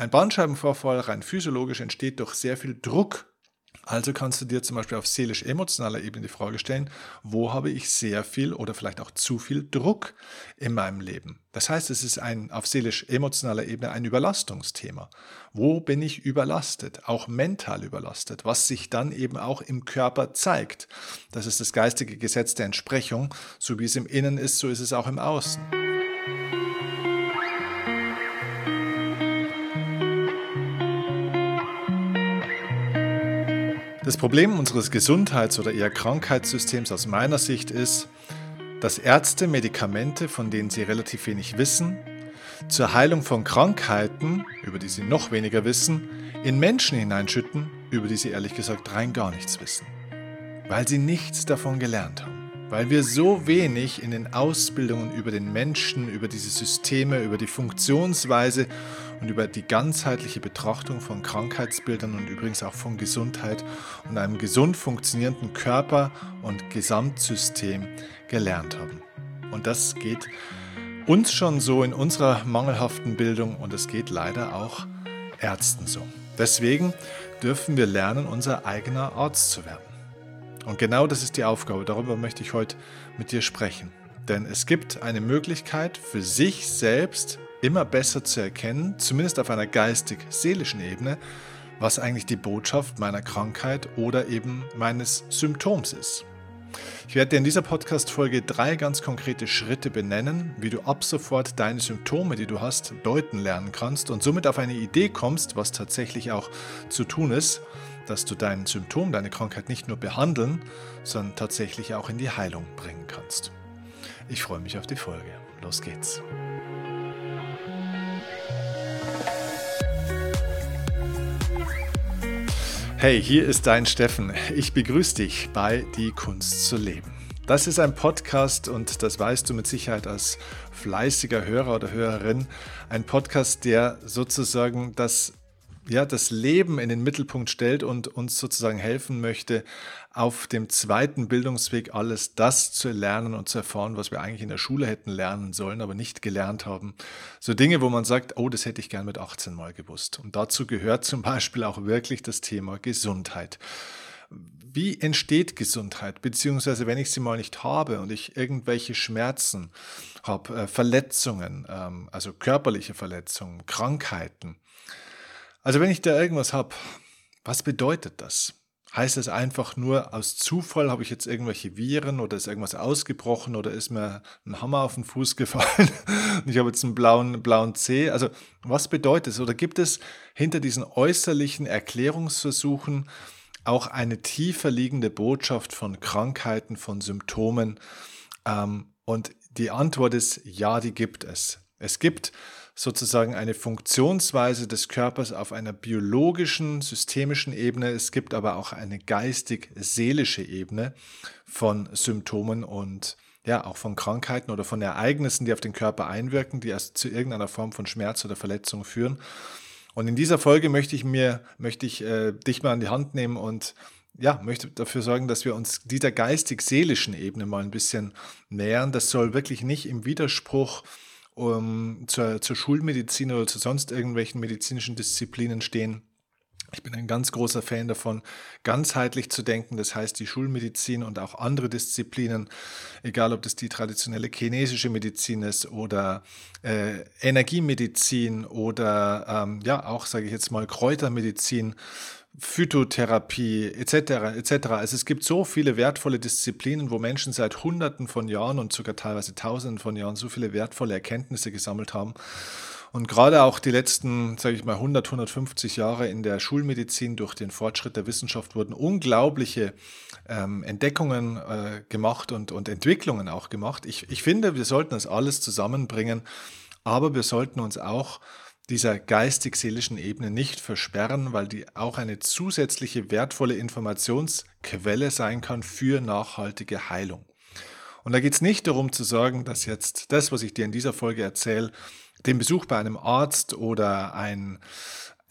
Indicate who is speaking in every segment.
Speaker 1: Ein Bandscheibenvorfall rein physiologisch entsteht durch sehr viel Druck also kannst du dir zum Beispiel auf seelisch-emotionaler Ebene die Frage stellen, wo habe ich sehr viel oder vielleicht auch zu viel Druck in meinem Leben? Das heißt, es ist ein auf seelisch-emotionaler Ebene ein Überlastungsthema. Wo bin ich überlastet, auch mental überlastet, was sich dann eben auch im Körper zeigt? Das ist das geistige Gesetz der Entsprechung. So wie es im Innen ist, so ist es auch im Außen. Das Problem unseres Gesundheits- oder eher Krankheitssystems aus meiner Sicht ist, dass Ärzte Medikamente, von denen sie relativ wenig wissen, zur Heilung von Krankheiten, über die sie noch weniger wissen, in Menschen hineinschütten, über die sie ehrlich gesagt rein gar nichts wissen. Weil sie nichts davon gelernt haben weil wir so wenig in den Ausbildungen über den Menschen, über diese Systeme, über die Funktionsweise und über die ganzheitliche Betrachtung von Krankheitsbildern und übrigens auch von Gesundheit und einem gesund funktionierenden Körper und Gesamtsystem gelernt haben. Und das geht uns schon so in unserer mangelhaften Bildung und es geht leider auch Ärzten so. Deswegen dürfen wir lernen, unser eigener Arzt zu werden. Und genau das ist die Aufgabe. Darüber möchte ich heute mit dir sprechen. Denn es gibt eine Möglichkeit für sich selbst immer besser zu erkennen, zumindest auf einer geistig-seelischen Ebene, was eigentlich die Botschaft meiner Krankheit oder eben meines Symptoms ist. Ich werde dir in dieser Podcast-Folge drei ganz konkrete Schritte benennen, wie du ab sofort deine Symptome, die du hast, deuten lernen kannst und somit auf eine Idee kommst, was tatsächlich auch zu tun ist, dass du dein Symptom, deine Krankheit nicht nur behandeln, sondern tatsächlich auch in die Heilung bringen kannst. Ich freue mich auf die Folge. Los geht's. Hey, hier ist dein Steffen. Ich begrüße dich bei Die Kunst zu leben. Das ist ein Podcast und das weißt du mit Sicherheit als fleißiger Hörer oder Hörerin. Ein Podcast, der sozusagen das ja, das Leben in den Mittelpunkt stellt und uns sozusagen helfen möchte, auf dem zweiten Bildungsweg alles das zu lernen und zu erfahren, was wir eigentlich in der Schule hätten lernen sollen, aber nicht gelernt haben. So Dinge, wo man sagt, oh, das hätte ich gern mit 18 mal gewusst. Und dazu gehört zum Beispiel auch wirklich das Thema Gesundheit. Wie entsteht Gesundheit? Beziehungsweise, wenn ich sie mal nicht habe und ich irgendwelche Schmerzen habe, äh, Verletzungen, ähm, also körperliche Verletzungen, Krankheiten, also wenn ich da irgendwas habe, was bedeutet das? Heißt es einfach nur, aus Zufall habe ich jetzt irgendwelche Viren oder ist irgendwas ausgebrochen oder ist mir ein Hammer auf den Fuß gefallen und ich habe jetzt einen blauen, blauen Zeh? Also was bedeutet es? Oder gibt es hinter diesen äußerlichen Erklärungsversuchen auch eine tiefer liegende Botschaft von Krankheiten, von Symptomen? Ähm, und die Antwort ist ja, die gibt es. Es gibt sozusagen eine Funktionsweise des Körpers auf einer biologischen, systemischen Ebene. Es gibt aber auch eine geistig-seelische Ebene von Symptomen und ja, auch von Krankheiten oder von Ereignissen, die auf den Körper einwirken, die erst zu irgendeiner Form von Schmerz oder Verletzung führen. Und in dieser Folge möchte ich mir, möchte ich äh, dich mal an die Hand nehmen und ja, möchte dafür sorgen, dass wir uns dieser geistig-seelischen Ebene mal ein bisschen nähern. Das soll wirklich nicht im Widerspruch um, zur, zur Schulmedizin oder zu sonst irgendwelchen medizinischen Disziplinen stehen. Ich bin ein ganz großer Fan davon, ganzheitlich zu denken. Das heißt, die Schulmedizin und auch andere Disziplinen, egal ob das die traditionelle chinesische Medizin ist oder äh, Energiemedizin oder ähm, ja auch, sage ich jetzt mal, Kräutermedizin, Phytotherapie etc. etc. Also es gibt so viele wertvolle Disziplinen, wo Menschen seit Hunderten von Jahren und sogar teilweise Tausenden von Jahren so viele wertvolle Erkenntnisse gesammelt haben. Und gerade auch die letzten, sage ich mal, 100, 150 Jahre in der Schulmedizin durch den Fortschritt der Wissenschaft wurden unglaubliche ähm, Entdeckungen äh, gemacht und, und Entwicklungen auch gemacht. Ich, ich finde, wir sollten das alles zusammenbringen, aber wir sollten uns auch dieser geistig-seelischen Ebene nicht versperren, weil die auch eine zusätzliche wertvolle Informationsquelle sein kann für nachhaltige Heilung. Und da geht es nicht darum zu sagen, dass jetzt das, was ich dir in dieser Folge erzähle, den Besuch bei einem Arzt oder ein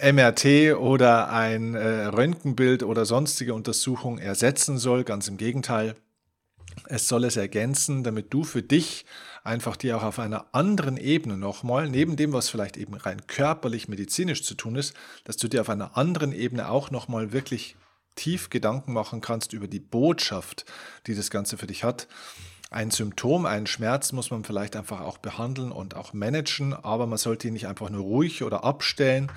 Speaker 1: MRT oder ein äh, Röntgenbild oder sonstige Untersuchung ersetzen soll. Ganz im Gegenteil. Es soll es ergänzen, damit du für dich einfach dir auch auf einer anderen Ebene nochmal, neben dem, was vielleicht eben rein körperlich, medizinisch zu tun ist, dass du dir auf einer anderen Ebene auch nochmal wirklich tief Gedanken machen kannst über die Botschaft, die das Ganze für dich hat. Ein Symptom, einen Schmerz muss man vielleicht einfach auch behandeln und auch managen, aber man sollte ihn nicht einfach nur ruhig oder abstellen,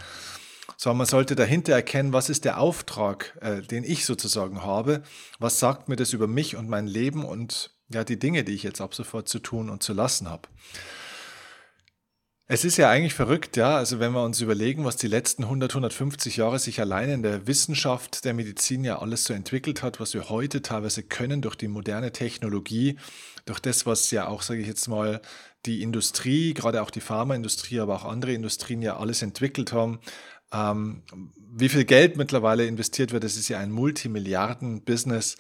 Speaker 1: sondern man sollte dahinter erkennen, was ist der Auftrag, äh, den ich sozusagen habe, was sagt mir das über mich und mein Leben und ja, die Dinge, die ich jetzt ab sofort zu tun und zu lassen habe. Es ist ja eigentlich verrückt, ja, also wenn wir uns überlegen, was die letzten 100, 150 Jahre sich allein in der Wissenschaft der Medizin ja alles so entwickelt hat, was wir heute teilweise können durch die moderne Technologie, durch das, was ja auch, sage ich jetzt mal, die Industrie, gerade auch die Pharmaindustrie, aber auch andere Industrien ja alles entwickelt haben. Ähm, wie viel Geld mittlerweile investiert wird, das ist ja ein Multimilliarden-Business.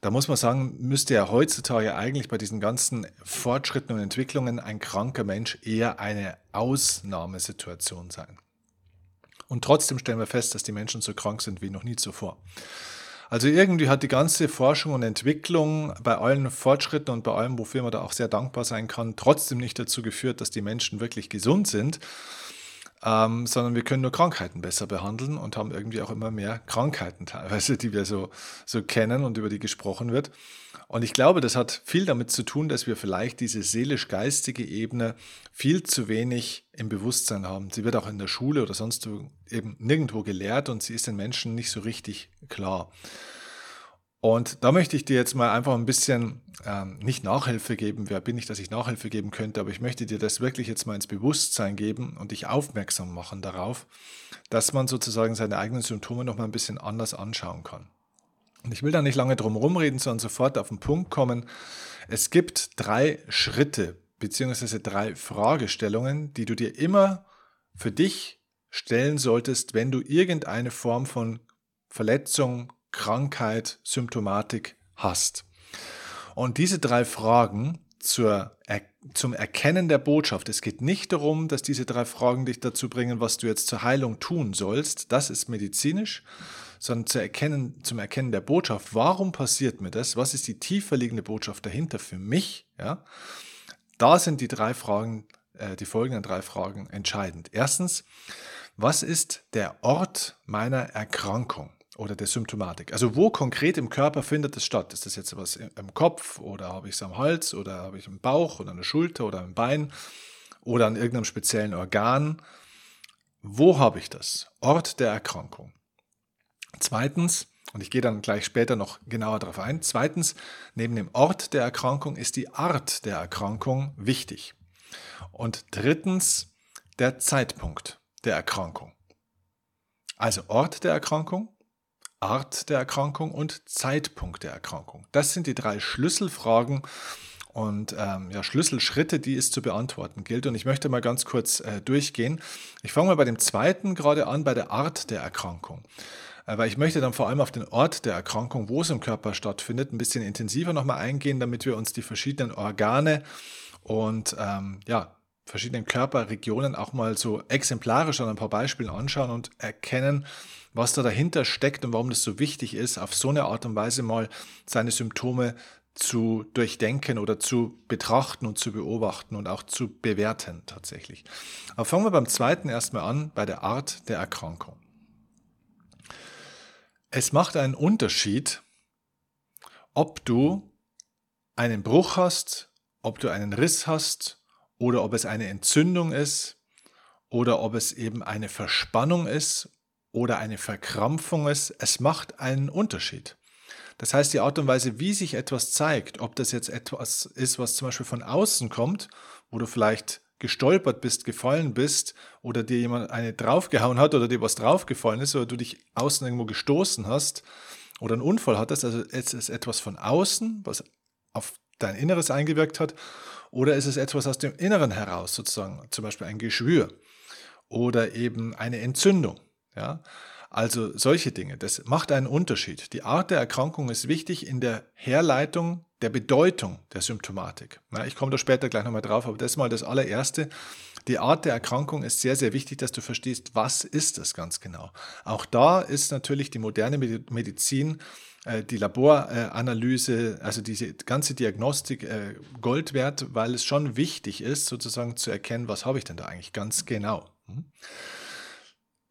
Speaker 1: Da muss man sagen, müsste ja heutzutage eigentlich bei diesen ganzen Fortschritten und Entwicklungen ein kranker Mensch eher eine Ausnahmesituation sein. Und trotzdem stellen wir fest, dass die Menschen so krank sind wie noch nie zuvor. Also irgendwie hat die ganze Forschung und Entwicklung bei allen Fortschritten und bei allem, wofür man da auch sehr dankbar sein kann, trotzdem nicht dazu geführt, dass die Menschen wirklich gesund sind, ähm, sondern wir können nur Krankheiten besser behandeln und haben irgendwie auch immer mehr Krankheiten teilweise, die wir so, so kennen und über die gesprochen wird. Und ich glaube, das hat viel damit zu tun, dass wir vielleicht diese seelisch-geistige Ebene viel zu wenig im Bewusstsein haben. Sie wird auch in der Schule oder sonst eben nirgendwo gelehrt und sie ist den Menschen nicht so richtig klar. Und da möchte ich dir jetzt mal einfach ein bisschen ähm, nicht Nachhilfe geben. Wer bin ich, dass ich Nachhilfe geben könnte? Aber ich möchte dir das wirklich jetzt mal ins Bewusstsein geben und dich aufmerksam machen darauf, dass man sozusagen seine eigenen Symptome noch mal ein bisschen anders anschauen kann. Und ich will da nicht lange drum rumreden, sondern sofort auf den Punkt kommen. Es gibt drei Schritte beziehungsweise drei Fragestellungen, die du dir immer für dich stellen solltest, wenn du irgendeine Form von Verletzung, Krankheit, Symptomatik hast. Und diese drei Fragen zur, zum Erkennen der Botschaft, es geht nicht darum, dass diese drei Fragen dich dazu bringen, was du jetzt zur Heilung tun sollst, das ist medizinisch, sondern zu erkennen, zum Erkennen der Botschaft, warum passiert mir das, was ist die tiefer liegende Botschaft dahinter für mich, ja, da sind die drei Fragen, äh, die folgenden drei Fragen entscheidend. Erstens, was ist der Ort meiner Erkrankung? Oder der Symptomatik. Also wo konkret im Körper findet es statt? Ist das jetzt was im Kopf oder habe ich es am Hals oder habe ich im Bauch oder an der Schulter oder im Bein oder an irgendeinem speziellen Organ? Wo habe ich das? Ort der Erkrankung. Zweitens, und ich gehe dann gleich später noch genauer darauf ein, zweitens, neben dem Ort der Erkrankung ist die Art der Erkrankung wichtig. Und drittens, der Zeitpunkt der Erkrankung. Also Ort der Erkrankung, Art der Erkrankung und Zeitpunkt der Erkrankung. Das sind die drei Schlüsselfragen und ähm, ja, Schlüsselschritte, die es zu beantworten gilt. Und ich möchte mal ganz kurz äh, durchgehen. Ich fange mal bei dem zweiten gerade an, bei der Art der Erkrankung. Äh, weil ich möchte dann vor allem auf den Ort der Erkrankung, wo es im Körper stattfindet, ein bisschen intensiver nochmal eingehen, damit wir uns die verschiedenen Organe und ähm, ja, verschiedenen Körperregionen auch mal so exemplarisch an ein paar Beispielen anschauen und erkennen, was da dahinter steckt und warum das so wichtig ist, auf so eine Art und Weise mal seine Symptome zu durchdenken oder zu betrachten und zu beobachten und auch zu bewerten tatsächlich. Aber fangen wir beim zweiten erstmal an, bei der Art der Erkrankung. Es macht einen Unterschied, ob du einen Bruch hast, ob du einen Riss hast oder ob es eine Entzündung ist oder ob es eben eine Verspannung ist oder eine Verkrampfung ist, es macht einen Unterschied. Das heißt, die Art und Weise, wie sich etwas zeigt, ob das jetzt etwas ist, was zum Beispiel von außen kommt, wo du vielleicht gestolpert bist, gefallen bist oder dir jemand eine draufgehauen hat oder dir was draufgefallen ist oder du dich außen irgendwo gestoßen hast oder einen Unfall hattest, also es ist etwas von außen, was auf dein Inneres eingewirkt hat, oder ist es etwas aus dem Inneren heraus, sozusagen, zum Beispiel ein Geschwür oder eben eine Entzündung. Ja? Also solche Dinge, das macht einen Unterschied. Die Art der Erkrankung ist wichtig in der Herleitung der Bedeutung der Symptomatik. Ja, ich komme da später gleich nochmal drauf, aber das ist mal das allererste. Die Art der Erkrankung ist sehr, sehr wichtig, dass du verstehst, was ist es ganz genau. Auch da ist natürlich die moderne Medizin, die Laboranalyse, also diese ganze Diagnostik äh, Gold wert, weil es schon wichtig ist, sozusagen zu erkennen, was habe ich denn da eigentlich ganz genau. Hm?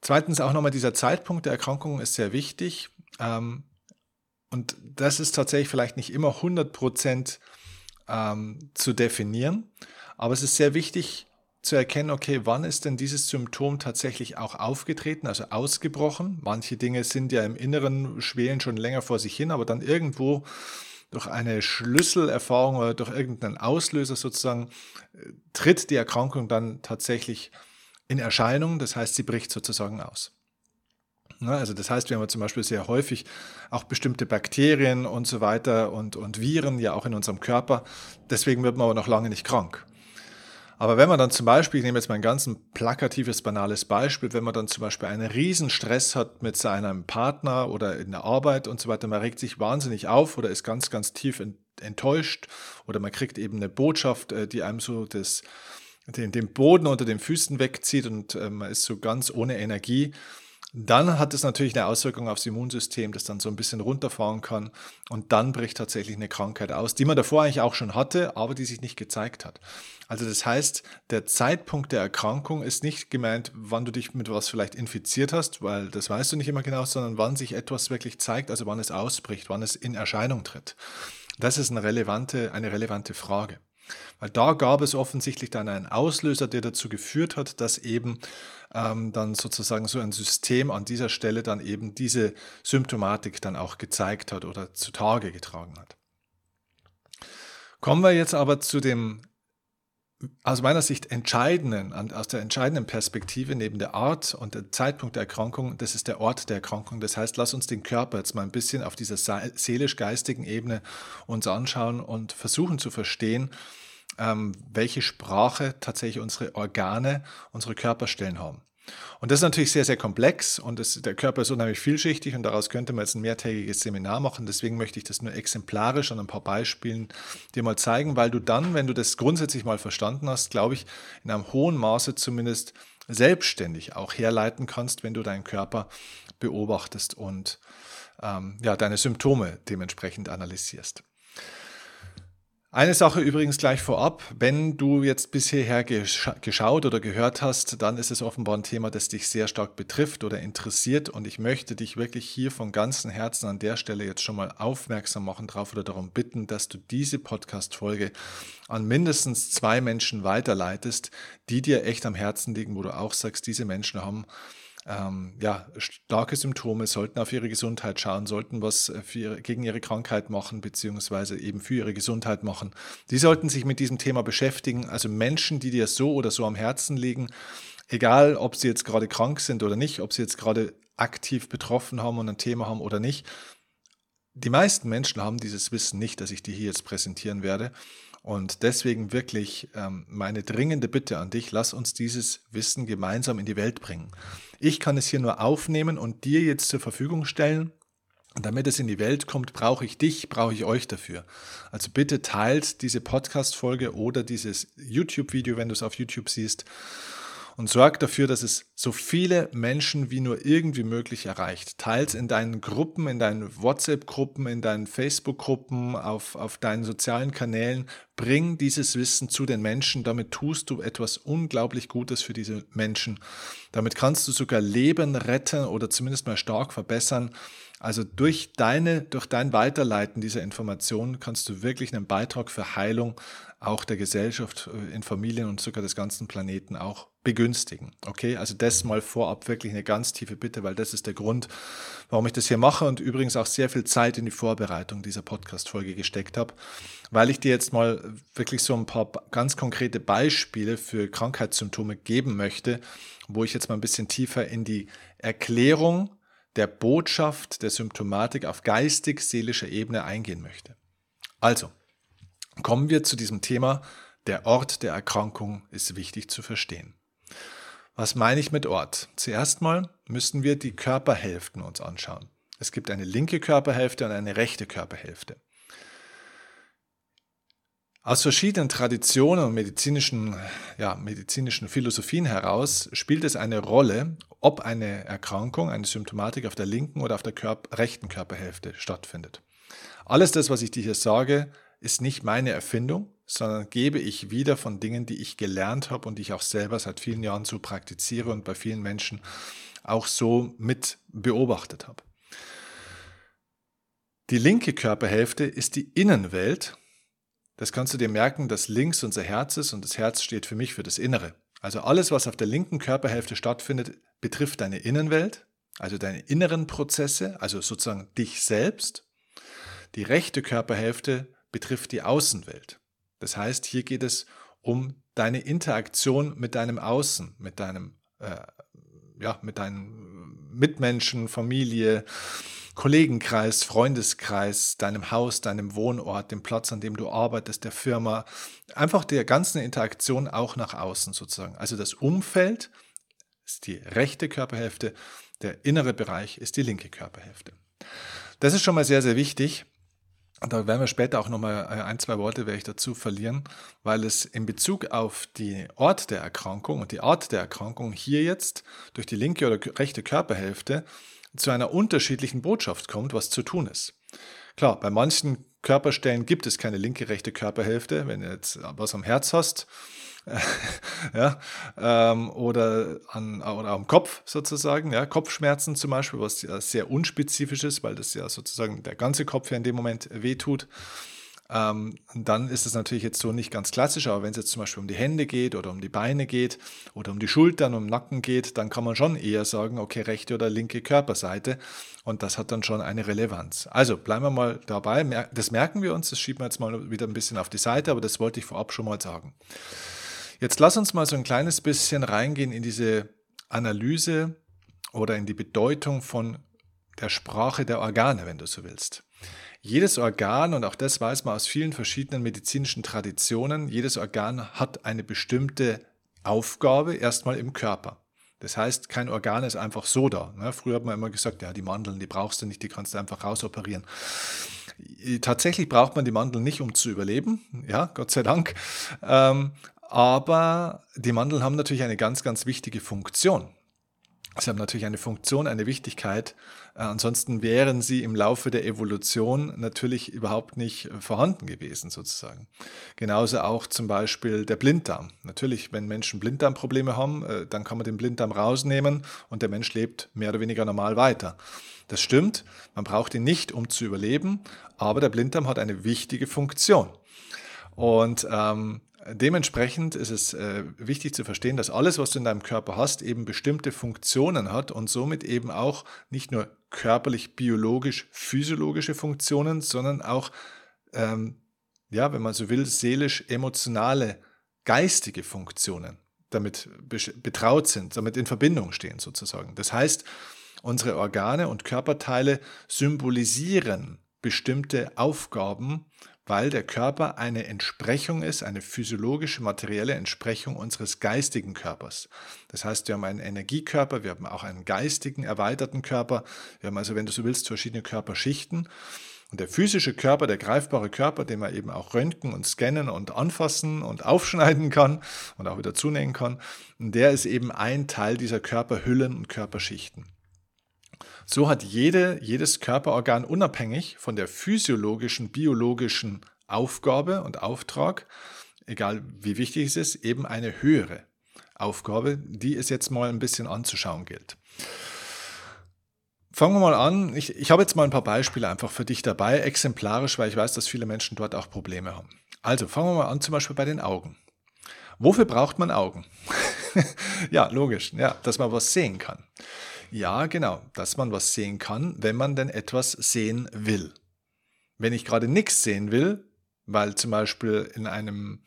Speaker 1: Zweitens auch nochmal dieser Zeitpunkt der Erkrankung ist sehr wichtig. Ähm, und das ist tatsächlich vielleicht nicht immer 100 Prozent ähm, zu definieren, aber es ist sehr wichtig zu erkennen, okay, wann ist denn dieses Symptom tatsächlich auch aufgetreten, also ausgebrochen. Manche Dinge sind ja im Inneren, schwelen schon länger vor sich hin, aber dann irgendwo durch eine Schlüsselerfahrung oder durch irgendeinen Auslöser sozusagen äh, tritt die Erkrankung dann tatsächlich in Erscheinung. Das heißt, sie bricht sozusagen aus. Ne, also das heißt, wir haben zum Beispiel sehr häufig auch bestimmte Bakterien und so weiter und, und Viren ja auch in unserem Körper. Deswegen wird man aber noch lange nicht krank. Aber wenn man dann zum Beispiel, ich nehme jetzt mal ein ganz plakatives, banales Beispiel, wenn man dann zum Beispiel einen Riesenstress hat mit seinem Partner oder in der Arbeit und so weiter, man regt sich wahnsinnig auf oder ist ganz, ganz tief enttäuscht oder man kriegt eben eine Botschaft, äh, die einem so das, den, den Boden unter den Füßen wegzieht und äh, man ist so ganz ohne Energie dann hat es natürlich eine Auswirkung aufs Immunsystem, das dann so ein bisschen runterfahren kann und dann bricht tatsächlich eine Krankheit aus, die man davor eigentlich auch schon hatte, aber die sich nicht gezeigt hat. Also das heißt, der Zeitpunkt der Erkrankung ist nicht gemeint, wann du dich mit was vielleicht infiziert hast, weil das weißt du nicht immer genau, sondern wann sich etwas wirklich zeigt, also wann es ausbricht, wann es in Erscheinung tritt. Das ist eine relevante, eine relevante Frage. Weil da gab es offensichtlich dann einen Auslöser, der dazu geführt hat, dass eben ähm, dann sozusagen so ein System an dieser Stelle dann eben diese Symptomatik dann auch gezeigt hat oder zutage getragen hat. Kommen wir jetzt aber zu dem aus meiner Sicht entscheidenden, aus der entscheidenden Perspektive neben der Art und der Zeitpunkt der Erkrankung, das ist der Ort der Erkrankung. Das heißt, lass uns den Körper jetzt mal ein bisschen auf dieser seelisch-geistigen Ebene uns anschauen und versuchen zu verstehen, ähm, welche Sprache tatsächlich unsere Organe, unsere Körperstellen haben. Und das ist natürlich sehr, sehr komplex und das, der Körper ist unheimlich vielschichtig und daraus könnte man jetzt ein mehrtägiges Seminar machen. Deswegen möchte ich das nur exemplarisch an ein paar Beispielen dir mal zeigen, weil du dann, wenn du das grundsätzlich mal verstanden hast, glaube ich, in einem hohen Maße zumindest selbstständig auch herleiten kannst, wenn du deinen Körper beobachtest und ähm, ja, deine Symptome dementsprechend analysierst. Eine Sache übrigens gleich vorab, wenn du jetzt bis hierher geschaut oder gehört hast, dann ist es offenbar ein Thema, das dich sehr stark betrifft oder interessiert. Und ich möchte dich wirklich hier von ganzem Herzen an der Stelle jetzt schon mal aufmerksam machen drauf oder darum bitten, dass du diese Podcast-Folge an mindestens zwei Menschen weiterleitest, die dir echt am Herzen liegen, wo du auch sagst, diese Menschen haben ähm, ja, starke Symptome, sollten auf ihre Gesundheit schauen, sollten was äh, ihre, gegen ihre Krankheit machen, beziehungsweise eben für ihre Gesundheit machen. Die sollten sich mit diesem Thema beschäftigen. Also Menschen, die dir so oder so am Herzen liegen, egal ob sie jetzt gerade krank sind oder nicht, ob sie jetzt gerade aktiv betroffen haben und ein Thema haben oder nicht. Die meisten Menschen haben dieses Wissen nicht, das ich dir hier jetzt präsentieren werde. Und deswegen wirklich ähm, meine dringende Bitte an dich, lass uns dieses Wissen gemeinsam in die Welt bringen. Ich kann es hier nur aufnehmen und dir jetzt zur Verfügung stellen. Und damit es in die Welt kommt, brauche ich dich, brauche ich euch dafür. Also bitte teilt diese Podcast-Folge oder dieses YouTube-Video, wenn du es auf YouTube siehst und sorg dafür, dass es so viele Menschen wie nur irgendwie möglich erreicht. Teils in deinen Gruppen, in deinen WhatsApp-Gruppen, in deinen Facebook-Gruppen, auf, auf deinen sozialen Kanälen. Bring dieses Wissen zu den Menschen. Damit tust du etwas unglaublich Gutes für diese Menschen. Damit kannst du sogar Leben retten oder zumindest mal stark verbessern. Also durch deine, durch dein Weiterleiten dieser Informationen kannst du wirklich einen Beitrag für Heilung auch der Gesellschaft äh, in Familien und sogar des ganzen Planeten auch begünstigen. Okay, also das mal vorab wirklich eine ganz tiefe Bitte, weil das ist der Grund, warum ich das hier mache und übrigens auch sehr viel Zeit in die Vorbereitung dieser Podcast-Folge gesteckt habe, weil ich dir jetzt mal wirklich so ein paar ganz konkrete Beispiele für Krankheitssymptome geben möchte, wo ich jetzt mal ein bisschen tiefer in die Erklärung der Botschaft der Symptomatik auf geistig-seelischer Ebene eingehen möchte. Also, kommen wir zu diesem Thema, der Ort der Erkrankung ist wichtig zu verstehen. Was meine ich mit Ort? Zuerst mal müssen wir die Körperhälften uns anschauen. Es gibt eine linke Körperhälfte und eine rechte Körperhälfte. Aus verschiedenen Traditionen und medizinischen, ja, medizinischen Philosophien heraus spielt es eine Rolle, ob eine Erkrankung, eine Symptomatik auf der linken oder auf der Körper, rechten Körperhälfte stattfindet. Alles das, was ich dir hier sage, ist nicht meine Erfindung, sondern gebe ich wieder von Dingen, die ich gelernt habe und die ich auch selber seit vielen Jahren so praktiziere und bei vielen Menschen auch so mit beobachtet habe. Die linke Körperhälfte ist die Innenwelt das kannst du dir merken, dass links unser Herz ist und das Herz steht für mich für das Innere. Also alles, was auf der linken Körperhälfte stattfindet, betrifft deine Innenwelt, also deine inneren Prozesse, also sozusagen dich selbst. Die rechte Körperhälfte betrifft die Außenwelt. Das heißt, hier geht es um deine Interaktion mit deinem Außen, mit deinem, äh, ja, mit deinen Mitmenschen, Familie, Kollegenkreis, Freundeskreis, deinem Haus, deinem Wohnort, dem Platz, an dem du arbeitest, der Firma, einfach der ganzen Interaktion auch nach außen sozusagen. Also das Umfeld ist die rechte Körperhälfte, der innere Bereich ist die linke Körperhälfte. Das ist schon mal sehr, sehr wichtig. Da werden wir später auch nochmal äh, ein, zwei Worte werde ich dazu verlieren, weil es in Bezug auf die Ort der Erkrankung und die Art der Erkrankung hier jetzt durch die linke oder rechte Körperhälfte zu einer unterschiedlichen Botschaft kommt, was zu tun ist. Klar, bei manchen Körperstellen gibt es keine linke, rechte Körperhälfte. Wenn du jetzt was am Herz hast ja, ähm, oder, an, oder am Kopf sozusagen, ja, Kopfschmerzen zum Beispiel, was ja sehr unspezifisch ist, weil das ja sozusagen der ganze Kopf ja in dem Moment wehtut. Ähm, dann ist es natürlich jetzt so nicht ganz klassisch, aber wenn es jetzt zum Beispiel um die Hände geht oder um die Beine geht oder um die Schultern, um den Nacken geht, dann kann man schon eher sagen, okay, rechte oder linke Körperseite und das hat dann schon eine Relevanz. Also bleiben wir mal dabei, das merken wir uns, das schieben wir jetzt mal wieder ein bisschen auf die Seite, aber das wollte ich vorab schon mal sagen. Jetzt lass uns mal so ein kleines bisschen reingehen in diese Analyse oder in die Bedeutung von der Sprache der Organe, wenn du so willst. Jedes Organ, und auch das weiß man aus vielen verschiedenen medizinischen Traditionen, jedes Organ hat eine bestimmte Aufgabe erstmal im Körper. Das heißt, kein Organ ist einfach so da. Ne? Früher hat man immer gesagt, ja, die Mandeln, die brauchst du nicht, die kannst du einfach rausoperieren. Tatsächlich braucht man die Mandeln nicht, um zu überleben, ja, Gott sei Dank. Ähm, aber die Mandeln haben natürlich eine ganz, ganz wichtige Funktion. Sie haben natürlich eine Funktion, eine Wichtigkeit. Äh, ansonsten wären sie im Laufe der Evolution natürlich überhaupt nicht vorhanden gewesen, sozusagen. Genauso auch zum Beispiel der Blinddarm. Natürlich, wenn Menschen Blinddarmprobleme haben, äh, dann kann man den Blinddarm rausnehmen und der Mensch lebt mehr oder weniger normal weiter. Das stimmt, man braucht ihn nicht, um zu überleben, aber der Blinddarm hat eine wichtige Funktion. Und ähm, Dementsprechend ist es äh, wichtig zu verstehen, dass alles, was du in deinem Körper hast, eben bestimmte Funktionen hat und somit eben auch nicht nur körperlich, biologisch, physiologische Funktionen, sondern auch, ähm, ja, wenn man so will, seelisch, emotionale, geistige Funktionen damit betraut sind, damit in Verbindung stehen sozusagen. Das heißt, unsere Organe und Körperteile symbolisieren bestimmte Aufgaben, weil der Körper eine Entsprechung ist, eine physiologische, materielle Entsprechung unseres geistigen Körpers. Das heißt, wir haben einen Energiekörper, wir haben auch einen geistigen, erweiterten Körper. Wir haben also, wenn du so willst, verschiedene Körperschichten. Und der physische Körper, der greifbare Körper, den man eben auch röntgen und scannen und anfassen und aufschneiden kann und auch wieder zunähen kann, der ist eben ein Teil dieser Körperhüllen und Körperschichten. So hat jede, jedes Körperorgan unabhängig von der physiologischen, biologischen Aufgabe und Auftrag, egal wie wichtig es ist, eben eine höhere Aufgabe, die es jetzt mal ein bisschen anzuschauen gilt. Fangen wir mal an. Ich, ich habe jetzt mal ein paar Beispiele einfach für dich dabei, exemplarisch, weil ich weiß, dass viele Menschen dort auch Probleme haben. Also fangen wir mal an, zum Beispiel bei den Augen. Wofür braucht man Augen? ja, logisch, ja, dass man was sehen kann. Ja, genau, dass man was sehen kann, wenn man denn etwas sehen will. Wenn ich gerade nichts sehen will, weil zum Beispiel in einem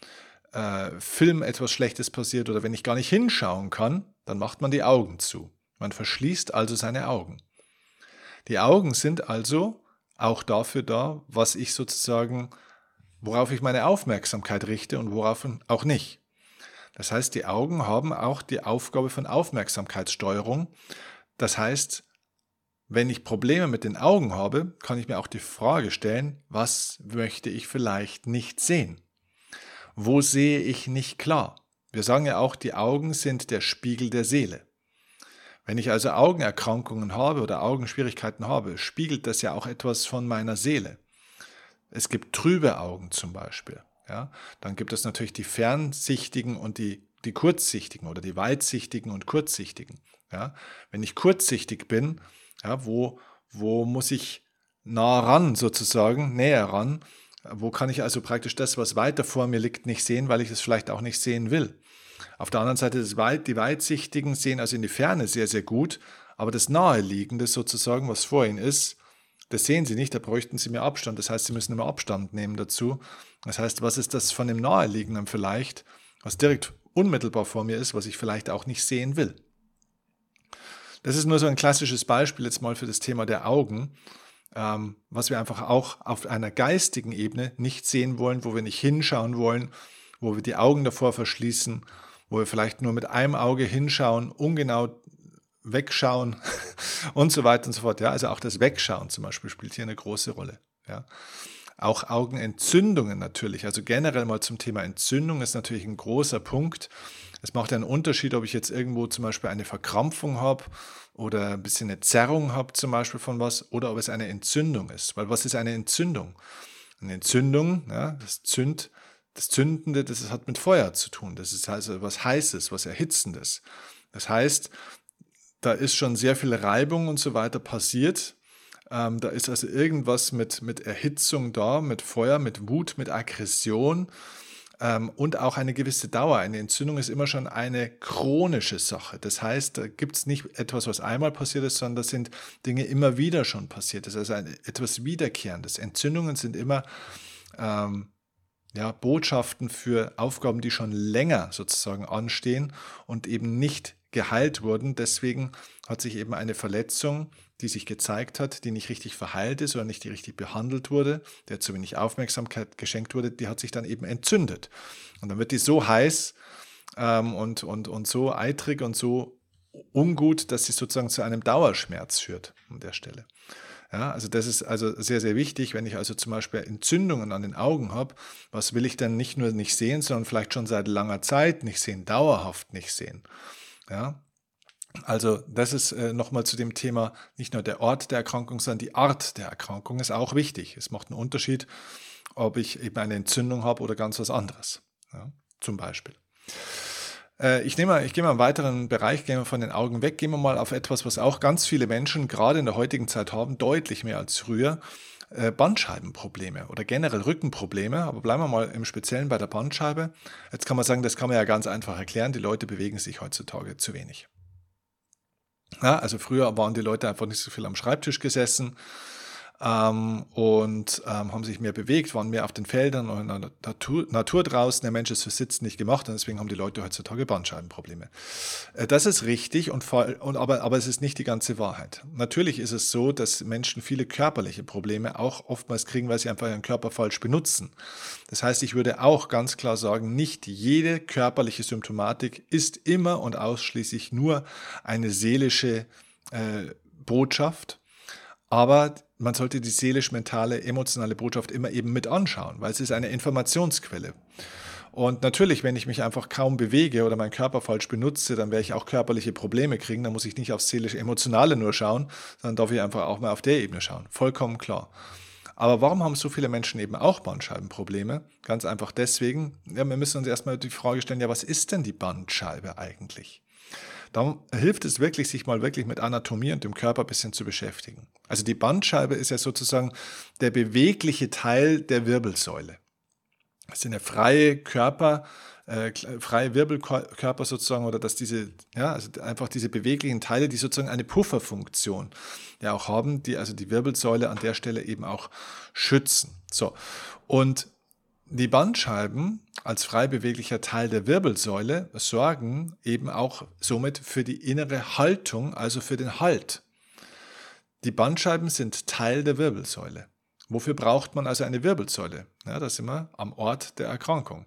Speaker 1: äh, Film etwas Schlechtes passiert oder wenn ich gar nicht hinschauen kann, dann macht man die Augen zu. Man verschließt also seine Augen. Die Augen sind also auch dafür da, was ich sozusagen, worauf ich meine Aufmerksamkeit richte und worauf auch nicht. Das heißt, die Augen haben auch die Aufgabe von Aufmerksamkeitssteuerung das heißt, wenn ich Probleme mit den Augen habe, kann ich mir auch die Frage stellen, was möchte ich vielleicht nicht sehen? Wo sehe ich nicht klar? Wir sagen ja auch, die Augen sind der Spiegel der Seele. Wenn ich also Augenerkrankungen habe oder Augenschwierigkeiten habe, spiegelt das ja auch etwas von meiner Seele. Es gibt trübe Augen zum Beispiel. Ja? Dann gibt es natürlich die fernsichtigen und die, die kurzsichtigen oder die weitsichtigen und kurzsichtigen. Ja? Wenn ich kurzsichtig bin, ja, wo, wo muss ich nah ran sozusagen, näher ran? Wo kann ich also praktisch das, was weiter vor mir liegt, nicht sehen, weil ich es vielleicht auch nicht sehen will? Auf der anderen Seite, Weit, die Weitsichtigen sehen also in die Ferne sehr, sehr gut, aber das Naheliegende sozusagen, was vor ihnen ist, das sehen sie nicht, da bräuchten sie mehr Abstand. Das heißt, sie müssen immer Abstand nehmen dazu. Das heißt, was ist das von dem Naheliegenden vielleicht, was direkt unmittelbar vor mir ist, was ich vielleicht auch nicht sehen will? Das ist nur so ein klassisches Beispiel jetzt mal für das Thema der Augen, ähm, was wir einfach auch auf einer geistigen Ebene nicht sehen wollen, wo wir nicht hinschauen wollen, wo wir die Augen davor verschließen wo wir vielleicht nur mit einem Auge hinschauen, ungenau wegschauen und so weiter und so fort. Ja, also auch das Wegschauen zum Beispiel spielt hier eine große Rolle. Ja. Auch Augenentzündungen natürlich. Also generell mal zum Thema Entzündung ist natürlich ein großer Punkt. Es macht einen Unterschied, ob ich jetzt irgendwo zum Beispiel eine Verkrampfung habe oder ein bisschen eine Zerrung habe zum Beispiel von was oder ob es eine Entzündung ist. Weil was ist eine Entzündung? Eine Entzündung, ja, das Zünd, das Zündende, das hat mit Feuer zu tun. Das ist also was Heißes, was Erhitzendes. Das heißt, da ist schon sehr viel Reibung und so weiter passiert. Ähm, da ist also irgendwas mit, mit Erhitzung da, mit Feuer, mit Wut, mit Aggression und auch eine gewisse Dauer. Eine Entzündung ist immer schon eine chronische Sache. Das heißt, da gibt es nicht etwas, was einmal passiert ist, sondern das sind Dinge immer wieder schon passiert. Das ist also ein, etwas Wiederkehrendes. Entzündungen sind immer ähm, ja, Botschaften für Aufgaben, die schon länger sozusagen anstehen und eben nicht geheilt wurden. Deswegen hat sich eben eine Verletzung, die sich gezeigt hat, die nicht richtig verheilt ist oder nicht richtig behandelt wurde, der zu wenig Aufmerksamkeit geschenkt wurde, die hat sich dann eben entzündet. Und dann wird die so heiß ähm, und, und, und so eitrig und so ungut, dass sie sozusagen zu einem Dauerschmerz führt an der Stelle. Ja, also das ist also sehr, sehr wichtig, wenn ich also zum Beispiel Entzündungen an den Augen habe, was will ich dann nicht nur nicht sehen, sondern vielleicht schon seit langer Zeit nicht sehen, dauerhaft nicht sehen. Ja, also das ist äh, nochmal zu dem Thema, nicht nur der Ort der Erkrankung, sondern die Art der Erkrankung ist auch wichtig. Es macht einen Unterschied, ob ich eben eine Entzündung habe oder ganz was anderes. Ja, zum Beispiel. Äh, ich, nehme, ich gehe mal einen weiteren Bereich, gehen wir von den Augen weg, gehen wir mal auf etwas, was auch ganz viele Menschen gerade in der heutigen Zeit haben, deutlich mehr als früher. Äh, Bandscheibenprobleme oder generell Rückenprobleme, aber bleiben wir mal im Speziellen bei der Bandscheibe. Jetzt kann man sagen, das kann man ja ganz einfach erklären, die Leute bewegen sich heutzutage zu wenig. Ja, also früher waren die Leute einfach nicht so viel am Schreibtisch gesessen, ähm, und ähm, haben sich mehr bewegt, waren mehr auf den Feldern und in der Natur, Natur draußen. Der Mensch ist für Sitzen nicht gemacht und deswegen haben die Leute heutzutage Bandscheibenprobleme. Äh, das ist richtig, und, und aber, aber es ist nicht die ganze Wahrheit. Natürlich ist es so, dass Menschen viele körperliche Probleme auch oftmals kriegen, weil sie einfach ihren Körper falsch benutzen. Das heißt, ich würde auch ganz klar sagen, nicht jede körperliche Symptomatik ist immer und ausschließlich nur eine seelische äh, Botschaft, aber man sollte die seelisch-mentale, emotionale Botschaft immer eben mit anschauen, weil es ist eine Informationsquelle. Und natürlich, wenn ich mich einfach kaum bewege oder meinen Körper falsch benutze, dann werde ich auch körperliche Probleme kriegen. Dann muss ich nicht aufs seelisch-emotionale nur schauen, sondern darf ich einfach auch mal auf der Ebene schauen. Vollkommen klar. Aber warum haben so viele Menschen eben auch Bandscheibenprobleme? Ganz einfach deswegen, ja, wir müssen uns erstmal die Frage stellen, ja, was ist denn die Bandscheibe eigentlich? Da hilft es wirklich, sich mal wirklich mit Anatomie und dem Körper ein bisschen zu beschäftigen. Also die Bandscheibe ist ja sozusagen der bewegliche Teil der Wirbelsäule. Das sind ja freie Körper, äh, freie Wirbelkörper sozusagen, oder dass diese, ja, also einfach diese beweglichen Teile, die sozusagen eine Pufferfunktion ja auch haben, die also die Wirbelsäule an der Stelle eben auch schützen. So. Und die Bandscheiben als frei beweglicher Teil der Wirbelsäule sorgen eben auch somit für die innere Haltung, also für den Halt. Die Bandscheiben sind Teil der Wirbelsäule. Wofür braucht man also eine Wirbelsäule? Ja, da sind wir am Ort der Erkrankung.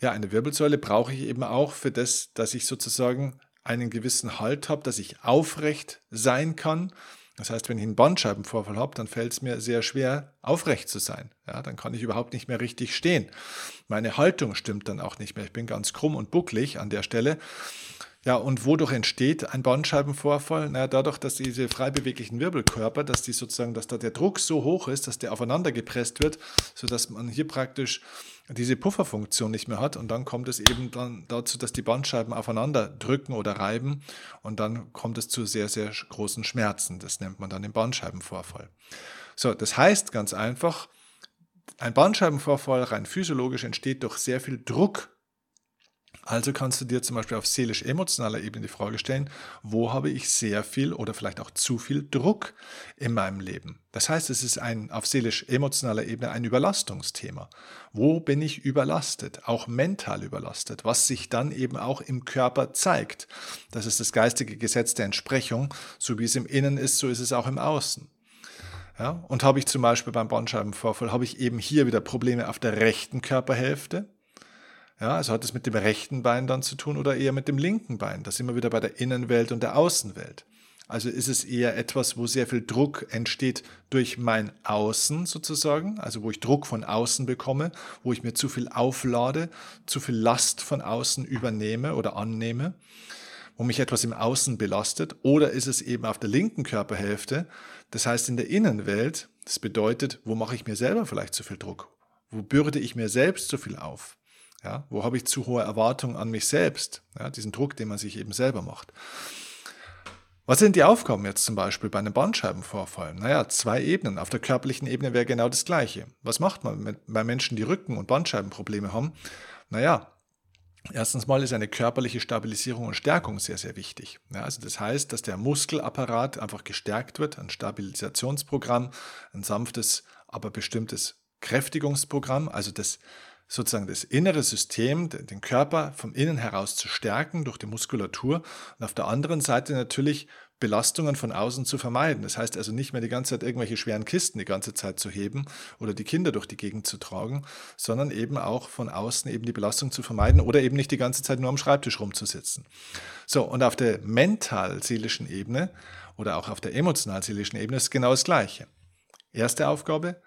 Speaker 1: Ja, eine Wirbelsäule brauche ich eben auch für das, dass ich sozusagen einen gewissen Halt habe, dass ich aufrecht sein kann, Das heißt, wenn ich einen Bandscheibenvorfall habe, dann fällt es mir sehr schwer, aufrecht zu sein. Ja, dann kann ich überhaupt nicht mehr richtig stehen. Meine Haltung stimmt dann auch nicht mehr. Ich bin ganz krumm und bucklig an der Stelle. Ja, und wodurch entsteht ein Bandscheibenvorfall? Naja, dadurch, dass diese frei beweglichen Wirbelkörper, dass die sozusagen, dass da der Druck so hoch ist, dass der aufeinander gepresst wird, sodass man hier praktisch diese Pufferfunktion nicht mehr hat und dann kommt es eben dann dazu, dass die Bandscheiben aufeinander drücken oder reiben und dann kommt es zu sehr, sehr großen Schmerzen. Das nennt man dann den Bandscheibenvorfall. So, das heißt ganz einfach, ein Bandscheibenvorfall rein physiologisch entsteht durch sehr viel Druck also kannst du dir zum Beispiel auf seelisch-emotionaler Ebene die Frage stellen, wo habe ich sehr viel oder vielleicht auch zu viel Druck in meinem Leben? Das heißt, es ist ein auf seelisch-emotionaler Ebene ein Überlastungsthema. Wo bin ich überlastet, auch mental überlastet, was sich dann eben auch im Körper zeigt? Das ist das geistige Gesetz der Entsprechung. So wie es im Innen ist, so ist es auch im Außen. Ja, und habe ich zum Beispiel beim Bandscheibenvorfall, habe ich eben hier wieder Probleme auf der rechten Körperhälfte, ja, also hat es mit dem rechten Bein dann zu tun oder eher mit dem linken Bein? Da sind wir wieder bei der Innenwelt und der Außenwelt. Also ist es eher etwas, wo sehr viel Druck entsteht durch mein Außen sozusagen, also wo ich Druck von außen bekomme, wo ich mir zu viel auflade, zu viel Last von außen übernehme oder annehme, wo mich etwas im Außen belastet, oder ist es eben auf der linken Körperhälfte, das heißt in der Innenwelt, das bedeutet, wo mache ich mir selber vielleicht zu viel Druck? Wo bürde ich mir selbst zu viel auf? Ja, wo habe ich zu hohe Erwartungen an mich selbst? Ja, diesen Druck, den man sich eben selber macht. Was sind die Aufgaben jetzt zum Beispiel bei einem Bandscheibenvorfall? Naja, zwei Ebenen. Auf der körperlichen Ebene wäre genau das Gleiche. Was macht man mit, bei Menschen, die Rücken- und Bandscheibenprobleme haben? Naja, erstens mal ist eine körperliche Stabilisierung und Stärkung sehr, sehr wichtig. Ja, also das heißt, dass der Muskelapparat einfach gestärkt wird, ein Stabilisationsprogramm, ein sanftes, aber bestimmtes Kräftigungsprogramm, also das sozusagen das innere System, den Körper vom Innen heraus zu stärken durch die Muskulatur und auf der anderen Seite natürlich Belastungen von außen zu vermeiden. Das heißt also nicht mehr die ganze Zeit irgendwelche schweren Kisten die ganze Zeit zu heben oder die Kinder durch die Gegend zu tragen, sondern eben auch von außen eben die Belastung zu vermeiden oder eben nicht die ganze Zeit nur am Schreibtisch rumzusitzen. So, und auf der mental-seelischen Ebene oder auch auf der emotional-seelischen Ebene ist genau das Gleiche. Erste Aufgabe,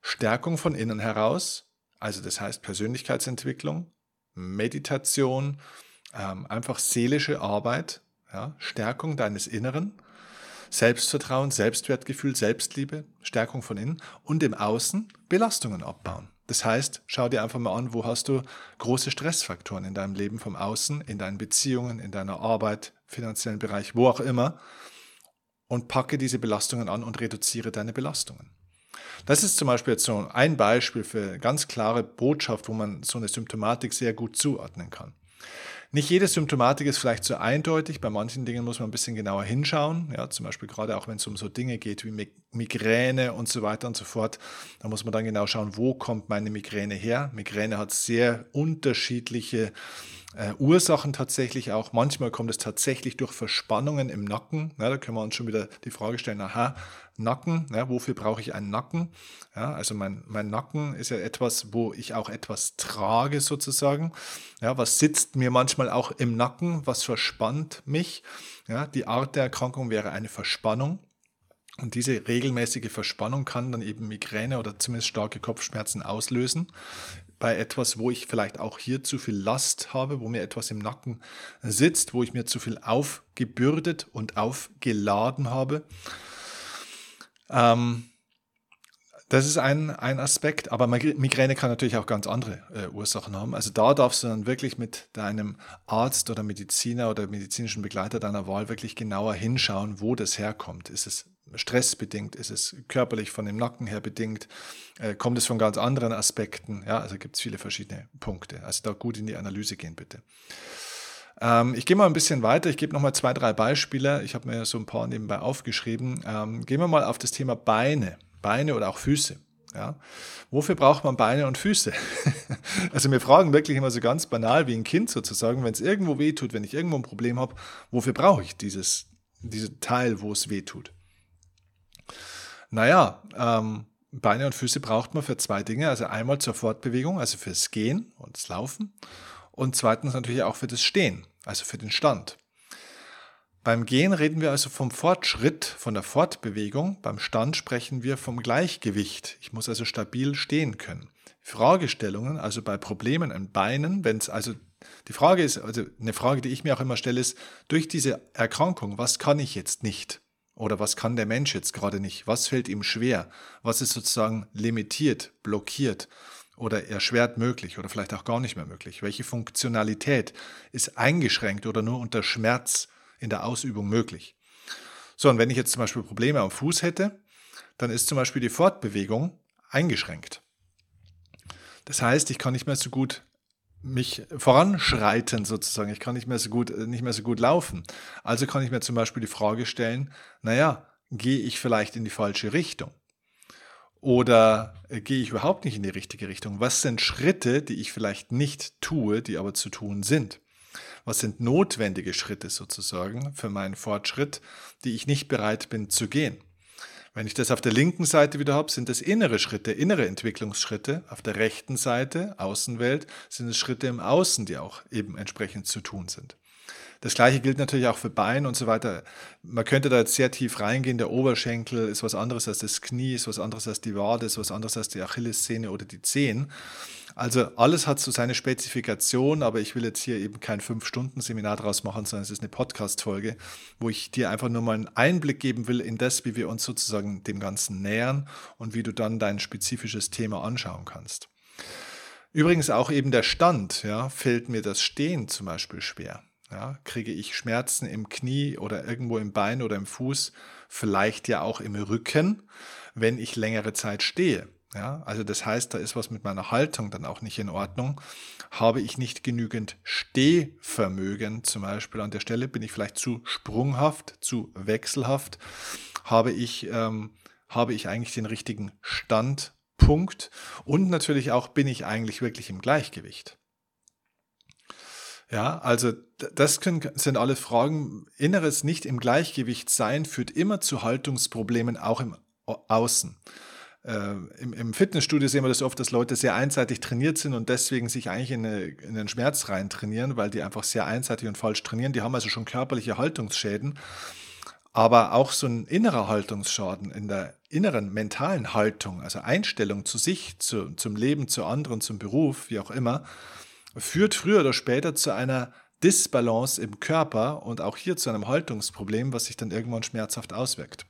Speaker 1: Stärkung von innen heraus, also das heißt Persönlichkeitsentwicklung, Meditation, ähm, einfach seelische Arbeit, ja, Stärkung deines Inneren, Selbstvertrauen, Selbstwertgefühl, Selbstliebe, Stärkung von innen und im Außen Belastungen abbauen. Das heißt, schau dir einfach mal an, wo hast du große Stressfaktoren in deinem Leben vom Außen, in deinen Beziehungen, in deiner Arbeit, finanziellen Bereich, wo auch immer und packe diese Belastungen an und reduziere deine Belastungen. Das ist zum Beispiel jetzt so ein Beispiel für eine ganz klare Botschaft, wo man so eine Symptomatik sehr gut zuordnen kann. Nicht jede Symptomatik ist vielleicht so eindeutig. Bei manchen Dingen muss man ein bisschen genauer hinschauen. Ja, zum Beispiel gerade auch wenn es um so Dinge geht wie Migräne und so weiter und so fort. Da muss man dann genau schauen, wo kommt meine Migräne her. Migräne hat sehr unterschiedliche äh, Ursachen tatsächlich auch. Manchmal kommt es tatsächlich durch Verspannungen im Nacken. Ja, da können wir uns schon wieder die Frage stellen, aha, Nacken, ja, wofür brauche ich einen Nacken? Ja, also mein, mein Nacken ist ja etwas, wo ich auch etwas trage sozusagen. Ja, was sitzt mir manchmal auch im Nacken? Was verspannt mich? Ja, die Art der Erkrankung wäre eine Verspannung. Und diese regelmäßige Verspannung kann dann eben Migräne oder zumindest starke Kopfschmerzen auslösen. Bei etwas, wo ich vielleicht auch hier zu viel Last habe, wo mir etwas im Nacken sitzt, wo ich mir zu viel aufgebürdet und aufgeladen habe. Ähm, das ist ein, ein Aspekt, aber Migräne kann natürlich auch ganz andere äh, Ursachen haben. Also da darfst du dann wirklich mit deinem Arzt oder Mediziner oder medizinischen Begleiter deiner Wahl wirklich genauer hinschauen, wo das herkommt. Ist es stressbedingt? Ist es körperlich von dem Nacken her bedingt? Äh, kommt es von ganz anderen Aspekten? Ja, also gibt es viele verschiedene Punkte. Also da gut in die Analyse gehen, bitte. Ähm, ich gehe mal ein bisschen weiter. Ich gebe noch mal zwei, drei Beispiele. Ich habe mir so ein paar nebenbei aufgeschrieben. Ähm, gehen wir mal auf das Thema Beine. Beine oder auch Füße. Ja? Wofür braucht man Beine und Füße? also wir fragen wirklich immer so ganz banal wie ein Kind sozusagen, wenn es irgendwo weh tut, wenn ich irgendwo ein Problem habe, wofür brauche ich dieses, diesen Teil, wo es weh tut? Naja, ähm, Beine und Füße braucht man für zwei Dinge. Also einmal zur Fortbewegung, also fürs Gehen und das Laufen und zweitens natürlich auch für das Stehen, also für den Stand. Beim Gehen reden wir also vom Fortschritt, von der Fortbewegung. Beim Stand sprechen wir vom Gleichgewicht. Ich muss also stabil stehen können. Fragestellungen, also bei Problemen an Beinen, wenn es also die Frage ist, also eine Frage, die ich mir auch immer stelle, ist, durch diese Erkrankung, was kann ich jetzt nicht? Oder was kann der Mensch jetzt gerade nicht? Was fällt ihm schwer? Was ist sozusagen limitiert, blockiert oder erschwert möglich oder vielleicht auch gar nicht mehr möglich? Welche Funktionalität ist eingeschränkt oder nur unter Schmerz in der Ausübung möglich. So, und wenn ich jetzt zum Beispiel Probleme am Fuß hätte, dann ist zum Beispiel die Fortbewegung eingeschränkt. Das heißt, ich kann nicht mehr so gut mich voranschreiten sozusagen. Ich kann nicht mehr so gut, äh, nicht mehr so gut laufen. Also kann ich mir zum Beispiel die Frage stellen, naja, gehe ich vielleicht in die falsche Richtung? Oder äh, gehe ich überhaupt nicht in die richtige Richtung? Was sind Schritte, die ich vielleicht nicht tue, die aber zu tun sind? Was sind notwendige Schritte sozusagen für meinen Fortschritt, die ich nicht bereit bin zu gehen? Wenn ich das auf der linken Seite wieder habe, sind das innere Schritte, innere Entwicklungsschritte. Auf der rechten Seite, Außenwelt, sind es Schritte im Außen, die auch eben entsprechend zu tun sind. Das gleiche gilt natürlich auch für Bein und so weiter. Man könnte da jetzt sehr tief reingehen. Der Oberschenkel ist was anderes als das Knie, ist was anderes als die Wade, ist was anderes als die Achillessehne oder die Zehen. Also alles hat so seine Spezifikation, aber ich will jetzt hier eben kein Fünf-Stunden-Seminar draus machen, sondern es ist eine Podcast-Folge, wo ich dir einfach nur mal einen Einblick geben will in das, wie wir uns sozusagen dem Ganzen nähern und wie du dann dein spezifisches Thema anschauen kannst. Übrigens auch eben der Stand, ja, fällt mir das Stehen zum Beispiel schwer. Ja, kriege ich Schmerzen im Knie oder irgendwo im Bein oder im Fuß, vielleicht ja auch im Rücken, wenn ich längere Zeit stehe. Ja, also das heißt, da ist was mit meiner Haltung dann auch nicht in Ordnung. Habe ich nicht genügend Stehvermögen zum Beispiel an der Stelle? Bin ich vielleicht zu sprunghaft, zu wechselhaft? Habe ich, ähm, habe ich eigentlich den richtigen Standpunkt? Und natürlich auch, bin ich eigentlich wirklich im Gleichgewicht? Ja, also das können, sind alle Fragen. Inneres nicht im Gleichgewicht sein führt immer zu Haltungsproblemen auch im Außen äh, im, im, Fitnessstudio sehen wir das oft, dass Leute sehr einseitig trainiert sind und deswegen sich eigentlich in, eine, in den Schmerz rein trainieren, weil die einfach sehr einseitig und falsch trainieren. Die haben also schon körperliche Haltungsschäden. Aber auch so ein innerer Haltungsschaden in der inneren mentalen Haltung, also Einstellung zu sich, zu, zum Leben, zu anderen, zum Beruf, wie auch immer, führt früher oder später zu einer Disbalance im Körper und auch hier zu einem Haltungsproblem, was sich dann irgendwann schmerzhaft auswirkt.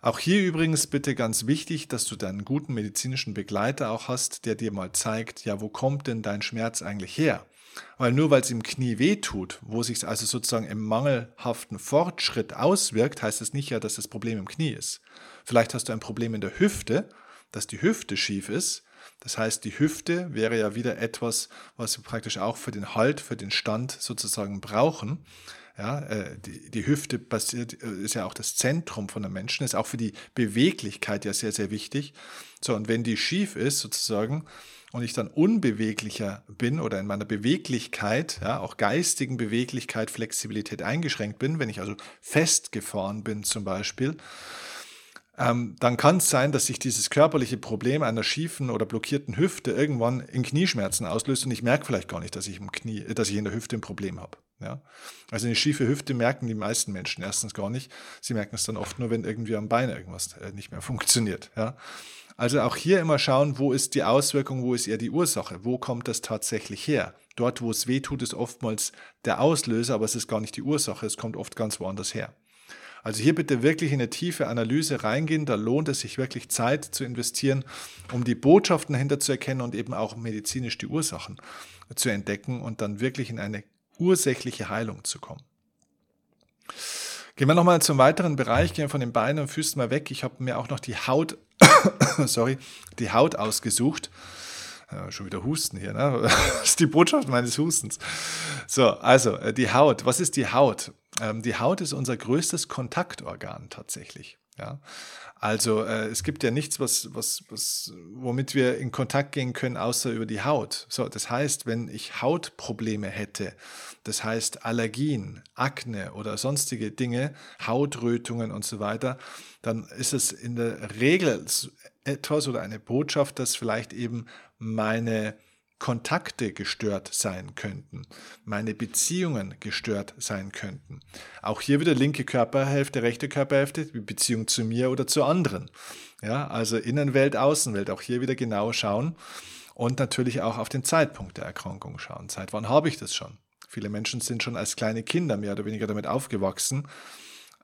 Speaker 1: Auch hier übrigens bitte ganz wichtig, dass du deinen guten medizinischen Begleiter auch hast, der dir mal zeigt, ja, wo kommt denn dein Schmerz eigentlich her? Weil nur weil es im Knie weh tut, wo sich also sozusagen im mangelhaften Fortschritt auswirkt, heißt es nicht ja, dass das Problem im Knie ist. Vielleicht hast du ein Problem in der Hüfte, dass die Hüfte schief ist. Das heißt, die Hüfte wäre ja wieder etwas, was wir praktisch auch für den Halt, für den Stand sozusagen brauchen. Ja, äh, die, die Hüfte basiert, äh, ist ja auch das Zentrum von einem Menschen, ist auch für die Beweglichkeit ja sehr, sehr wichtig. So, und wenn die schief ist sozusagen und ich dann unbeweglicher bin oder in meiner Beweglichkeit, ja, auch geistigen Beweglichkeit, Flexibilität eingeschränkt bin, wenn ich also festgefahren bin zum Beispiel, ähm, dann kann es sein, dass sich dieses körperliche Problem einer schiefen oder blockierten Hüfte irgendwann in Knieschmerzen auslöst und ich merke vielleicht gar nicht, dass ich im Knie, dass ich in der Hüfte ein Problem habe. Ja? Also eine schiefe Hüfte merken die meisten Menschen erstens gar nicht. Sie merken es dann oft nur, wenn irgendwie am Bein irgendwas äh, nicht mehr funktioniert. Ja? Also auch hier immer schauen, wo ist die Auswirkung, wo ist eher die Ursache, wo kommt das tatsächlich her. Dort, wo es weh tut, ist oftmals der Auslöser, aber es ist gar nicht die Ursache, es kommt oft ganz woanders her. Also hier bitte wirklich in eine tiefe Analyse reingehen, da lohnt es sich wirklich Zeit zu investieren, um die Botschaften dahinter zu erkennen und eben auch medizinisch die Ursachen zu entdecken und dann wirklich in eine ursächliche Heilung zu kommen. Gehen wir nochmal zum weiteren Bereich, gehen wir von den Beinen und Füßen mal weg. Ich habe mir auch noch die Haut, sorry, die Haut ausgesucht. Äh, schon wieder Husten hier, ne? Das ist die Botschaft meines Hustens. So, also äh, die Haut. Was ist die Haut? Ähm, die Haut ist unser größtes Kontaktorgan tatsächlich. Ja? Also äh, es gibt ja nichts, was, was, was, womit wir in Kontakt gehen können, außer über die Haut. So, das heißt, wenn ich Hautprobleme hätte, das heißt Allergien, Akne oder sonstige Dinge, Hautrötungen und so weiter, dann ist es in der Regel etwas oder eine Botschaft, dass vielleicht eben meine Kontakte gestört sein könnten, meine Beziehungen gestört sein könnten. Auch hier wieder linke Körperhälfte, rechte Körperhälfte, die Beziehung zu mir oder zu anderen. Ja, also Innenwelt, Außenwelt, auch hier wieder genau schauen und natürlich auch auf den Zeitpunkt der Erkrankung schauen. Seit wann habe ich das schon? Viele Menschen sind schon als kleine Kinder mehr oder weniger damit aufgewachsen.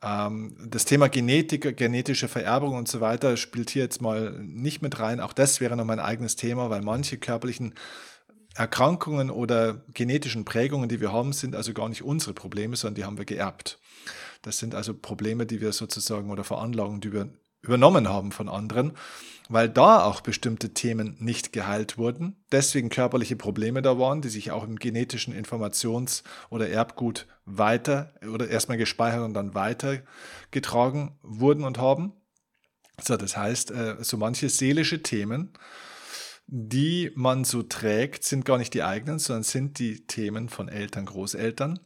Speaker 1: Ähm, das Thema Genetik, genetische Vererbung und so weiter spielt hier jetzt mal nicht mit rein. Auch das wäre noch mein eigenes Thema, weil manche körperlichen Erkrankungen oder genetischen Prägungen, die wir haben, sind also gar nicht unsere Probleme, sondern die haben wir geerbt. Das sind also Probleme, die wir sozusagen oder Veranlagungen, die wir übernommen haben von anderen, weil da auch bestimmte Themen nicht geheilt wurden, deswegen körperliche Probleme da waren, die sich auch im genetischen Informations- oder Erbgut weiter oder erstmal gespeichert und dann weitergetragen wurden und haben. So, das heißt, äh, so manche seelische Themen, die man so trägt, sind gar nicht die eigenen, sondern sind die Themen von Eltern, Großeltern.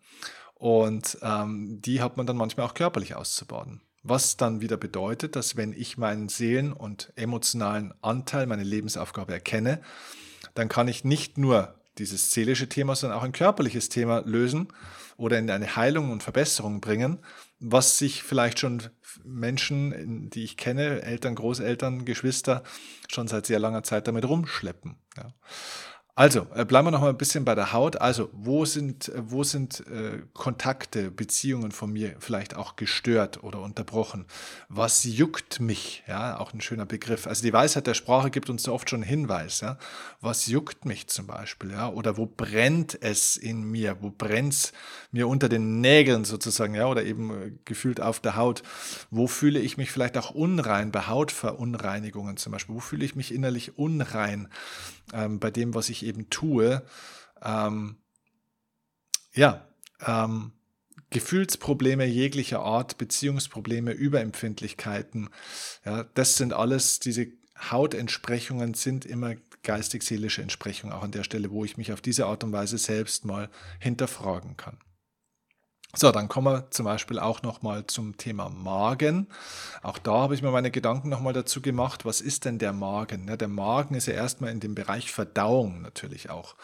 Speaker 1: Und ähm, die hat man dann manchmal auch körperlich auszubaden. Was dann wieder bedeutet, dass wenn ich meinen Seelen- und emotionalen Anteil, meine Lebensaufgabe erkenne, dann kann ich nicht nur dieses seelische Thema, sondern auch ein körperliches Thema lösen oder in eine Heilung und Verbesserung bringen, was sich vielleicht schon Menschen, die ich kenne, Eltern, Großeltern, Geschwister, schon seit sehr langer Zeit damit rumschleppen. Ja. Also, äh, bleiben wir noch mal ein bisschen bei der Haut. Also, wo sind, äh, wo sind äh, Kontakte, Beziehungen von mir vielleicht auch gestört oder unterbrochen? Was juckt mich? Ja, auch ein schöner Begriff. Also, die Weisheit der Sprache gibt uns so oft schon Hinweis. Ja? Was juckt mich zum Beispiel? Ja? Oder wo brennt es in mir? Wo brennt es mir unter den Nägeln sozusagen? Ja? Oder eben äh, gefühlt auf der Haut? Wo fühle ich mich vielleicht auch unrein bei Hautverunreinigungen zum Beispiel? Wo fühle ich mich innerlich unrein? Ähm, bei dem, was ich eben tue. Ähm, ja, ähm, Gefühlsprobleme jeglicher Art, Beziehungsprobleme, Überempfindlichkeiten, ja, das sind alles, diese Hautentsprechungen sind immer geistig-seelische Entsprechungen, auch an der Stelle, wo ich mich auf diese Art und Weise selbst mal hinterfragen kann. So, dann kommen wir zum Beispiel auch nochmal zum Thema Magen. Auch da habe ich mir meine Gedanken nochmal dazu gemacht. Was ist denn der Magen? Ja, der Magen ist ja erstmal in dem Bereich Verdauung natürlich auch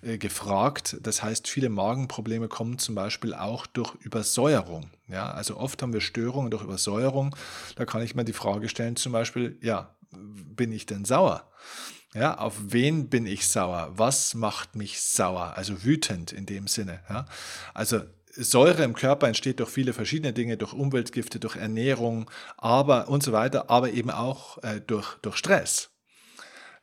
Speaker 1: äh, gefragt. Das heißt, viele Magenprobleme kommen zum Beispiel auch durch Übersäuerung. Ja, also oft haben wir Störungen durch Übersäuerung. Da kann ich mir die Frage stellen, zum Beispiel, ja, bin ich denn sauer? Ja, auf wen bin ich sauer? Was macht mich sauer? Also wütend in dem Sinne. Ja? Also Säure im Körper entsteht durch viele verschiedene Dinge, durch Umweltgifte, durch Ernährung, aber und so weiter, aber eben auch äh, durch, durch Stress.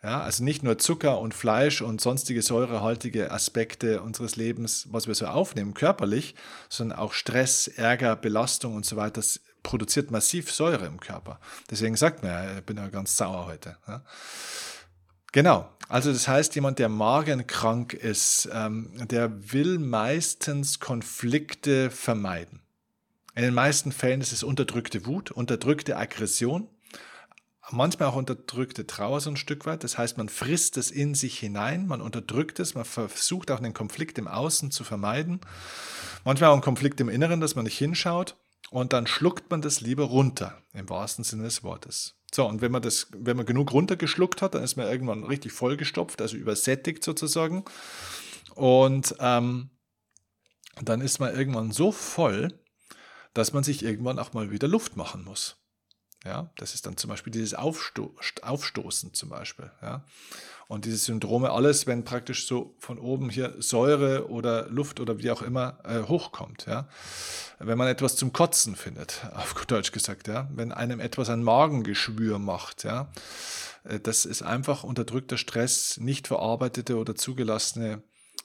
Speaker 1: Ja, also nicht nur Zucker und Fleisch und sonstige säurehaltige Aspekte unseres Lebens, was wir so aufnehmen körperlich, sondern auch Stress, Ärger, Belastung und so weiter, das produziert massiv Säure im Körper. Deswegen sagt man ja, ich bin ja ganz sauer heute. Ja. Genau. Also das heißt, jemand, der magenkrank ist, ähm, der will meistens Konflikte vermeiden. In den meisten Fällen ist es unterdrückte Wut, unterdrückte Aggression, manchmal auch unterdrückte Trauer so ein Stück weit. Das heißt, man frisst es in sich hinein, man unterdrückt es, man versucht auch den Konflikt im Außen zu vermeiden. Manchmal auch einen Konflikt im Inneren, dass man nicht hinschaut und dann schluckt man das lieber runter, im wahrsten Sinne des Wortes. So, und wenn man das, wenn man genug runtergeschluckt hat, dann ist man irgendwann richtig vollgestopft, also übersättigt sozusagen. Und ähm, dann ist man irgendwann so voll, dass man sich irgendwann auch mal wieder Luft machen muss. Ja, das ist dann zum Beispiel dieses Aufsto Aufstoßen zum Beispiel. Ja. Und diese Syndrome, alles, wenn praktisch so von oben hier Säure oder Luft oder wie auch immer äh, hochkommt. Ja. Wenn man etwas zum Kotzen findet, auf gut Deutsch gesagt, ja. Wenn einem etwas ein Magengeschwür macht, ja. Äh, das ist einfach unterdrückter Stress, nicht verarbeitete oder zugelassene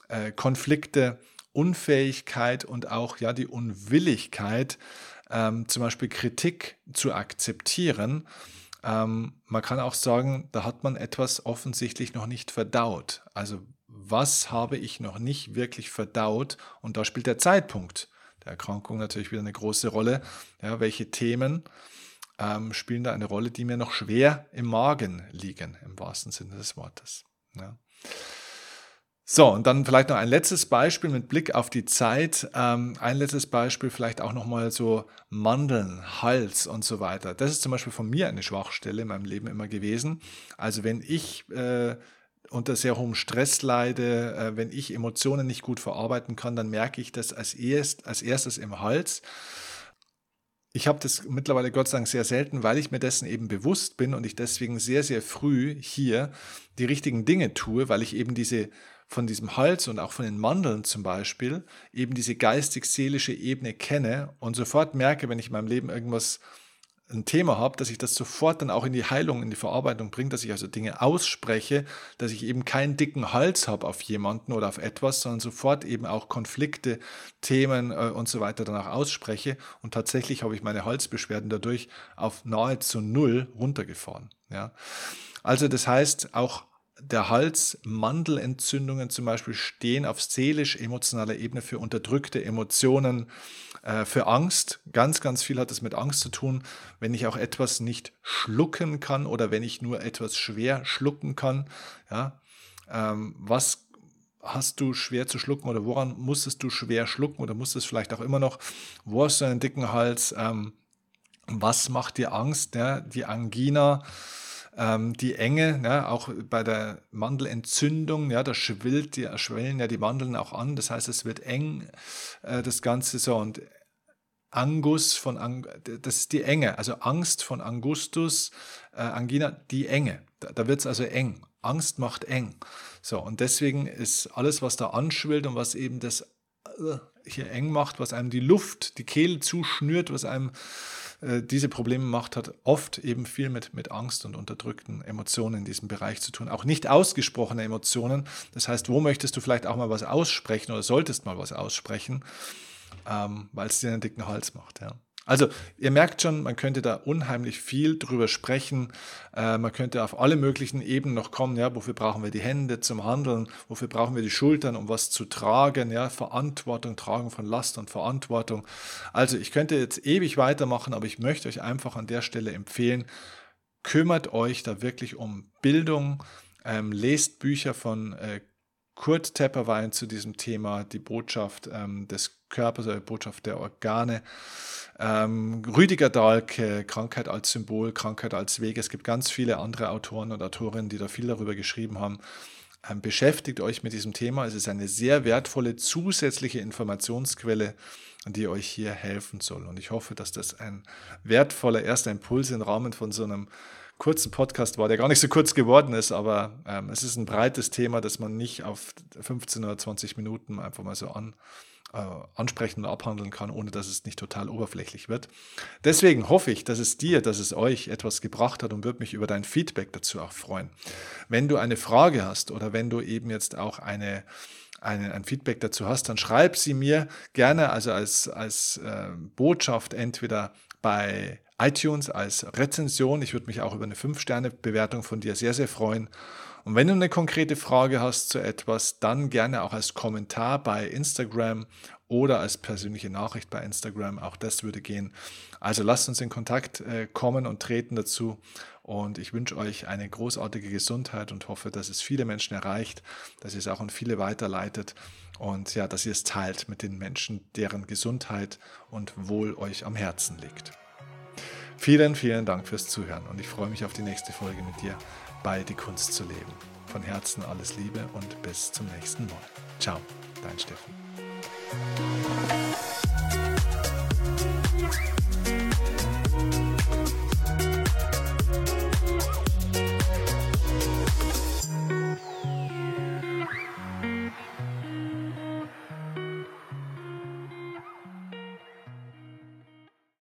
Speaker 1: äh, Konflikte, Unfähigkeit und auch ja die Unwilligkeit, ähm, zum Beispiel Kritik zu akzeptieren. Ähm, man kann auch sagen, da hat man etwas offensichtlich noch nicht verdaut. Also was habe ich noch nicht wirklich verdaut? Und da spielt der Zeitpunkt der Erkrankung natürlich wieder eine große Rolle. Ja, welche Themen ähm, spielen da eine Rolle, die mir noch schwer im Magen liegen, im wahrsten Sinne des Wortes. Ja. So, und dann vielleicht noch ein letztes Beispiel mit Blick auf die Zeit. Ähm, ein letztes Beispiel vielleicht auch nochmal so Mandeln, Hals und so weiter. Das ist zum Beispiel von mir eine Schwachstelle in meinem Leben immer gewesen. Also wenn ich äh, unter sehr hohem Stress leide, äh, wenn ich Emotionen nicht gut verarbeiten kann, dann merke ich das als, erst, als erstes im Hals. Ich habe das mittlerweile Gott sei Dank sehr selten, weil ich mir dessen eben bewusst bin und ich deswegen sehr, sehr früh hier die richtigen Dinge tue, weil ich eben diese von diesem Hals und auch von den Mandeln zum Beispiel eben diese geistig-seelische Ebene kenne und sofort merke, wenn ich in meinem Leben irgendwas ein Thema habe, dass ich das sofort dann auch in die Heilung, in die Verarbeitung bringe, dass ich also Dinge ausspreche, dass ich eben keinen dicken Hals habe auf jemanden oder auf etwas, sondern sofort eben auch Konflikte, Themen äh, und so weiter danach ausspreche. Und tatsächlich habe ich meine Halsbeschwerden dadurch auf nahezu null runtergefahren. Ja. Also das heißt, auch der Hals, Mandelentzündungen zum Beispiel stehen auf seelisch-emotionaler Ebene für unterdrückte Emotionen, äh, für Angst. Ganz, ganz viel hat es mit Angst zu tun, wenn ich auch etwas nicht schlucken kann oder wenn ich nur etwas schwer schlucken kann. Ja, ähm, was hast du schwer zu schlucken oder woran musstest du schwer schlucken oder musstest vielleicht auch immer noch? Wo hast du einen dicken Hals? Ähm, was macht dir Angst? Die Angina ähm, die Enge, ja, auch bei der Mandelentzündung, ja, da schwillt die, schwellen ja die Mandeln auch an. Das heißt, es wird eng, äh, das Ganze so. Und Angus von, Ang das ist die Enge, also Angst von Angustus, äh, Angina, die Enge. Da, da wird es also eng. Angst macht eng. So, und deswegen ist alles, was da anschwillt und was eben das äh, hier eng macht, was einem die Luft, die Kehle zuschnürt, was einem äh, diese Probleme macht, hat oft eben viel mit, mit Angst und unterdrückten Emotionen in diesem Bereich zu tun. Auch nicht ausgesprochene Emotionen. Das heißt, wo möchtest du vielleicht auch mal was aussprechen oder solltest mal was aussprechen, ähm, weil es dir einen dicken Hals macht. Ja. Also ihr merkt schon, man könnte da unheimlich viel drüber sprechen. Äh, man könnte auf alle möglichen Ebenen noch kommen. Ja, wofür brauchen wir die Hände zum Handeln? Wofür brauchen wir die Schultern, um was zu tragen? Ja, Verantwortung, Tragen von Last und Verantwortung. Also ich könnte jetzt ewig weitermachen, aber ich möchte euch einfach an der Stelle empfehlen, kümmert euch da wirklich um Bildung. Ähm, lest Bücher von äh, Kurt Tepperwein zu diesem Thema, die Botschaft ähm, des Körpers oder die Botschaft der Organe. Ähm, Rüdiger Dahlke, Krankheit als Symbol, Krankheit als Weg. Es gibt ganz viele andere Autoren und Autorinnen, die da viel darüber geschrieben haben. Ähm, beschäftigt euch mit diesem Thema. Es ist eine sehr wertvolle zusätzliche Informationsquelle, die euch hier helfen soll. Und ich hoffe, dass das ein wertvoller erster Impuls im Rahmen von so einem kurzen Podcast war, der gar nicht so kurz geworden ist, aber ähm, es ist ein breites Thema, das man nicht auf 15 oder 20 Minuten einfach mal so an, äh, ansprechen und abhandeln kann, ohne dass es nicht total oberflächlich wird. Deswegen hoffe ich, dass es dir, dass es euch etwas gebracht hat und würde mich über dein Feedback dazu auch freuen. Wenn du eine Frage hast oder wenn du eben jetzt auch eine ein, Feedback dazu hast, dann schreib sie mir gerne also als, als äh, Botschaft entweder bei iTunes als Rezension. Ich würde mich auch über eine 5-Sterne-Bewertung von dir sehr, sehr freuen. Und wenn du eine konkrete Frage hast zu etwas, dann gerne auch als Kommentar bei Instagram oder als persönliche Nachricht bei Instagram. Auch das würde gehen. Also lasst uns in Kontakt äh, kommen und treten dazu. Und ich wünsche euch eine großartige Gesundheit und hoffe, dass es viele Menschen erreicht, dass ihr es auch an viele weiterleitet und ja, dass ihr es teilt mit den Menschen, deren Gesundheit und Wohl euch am Herzen liegt. Vielen, vielen Dank fürs Zuhören und ich freue mich auf die nächste Folge mit dir bei Die Kunst zu leben. Von Herzen alles Liebe und bis zum nächsten Mal. Ciao, dein Steffen.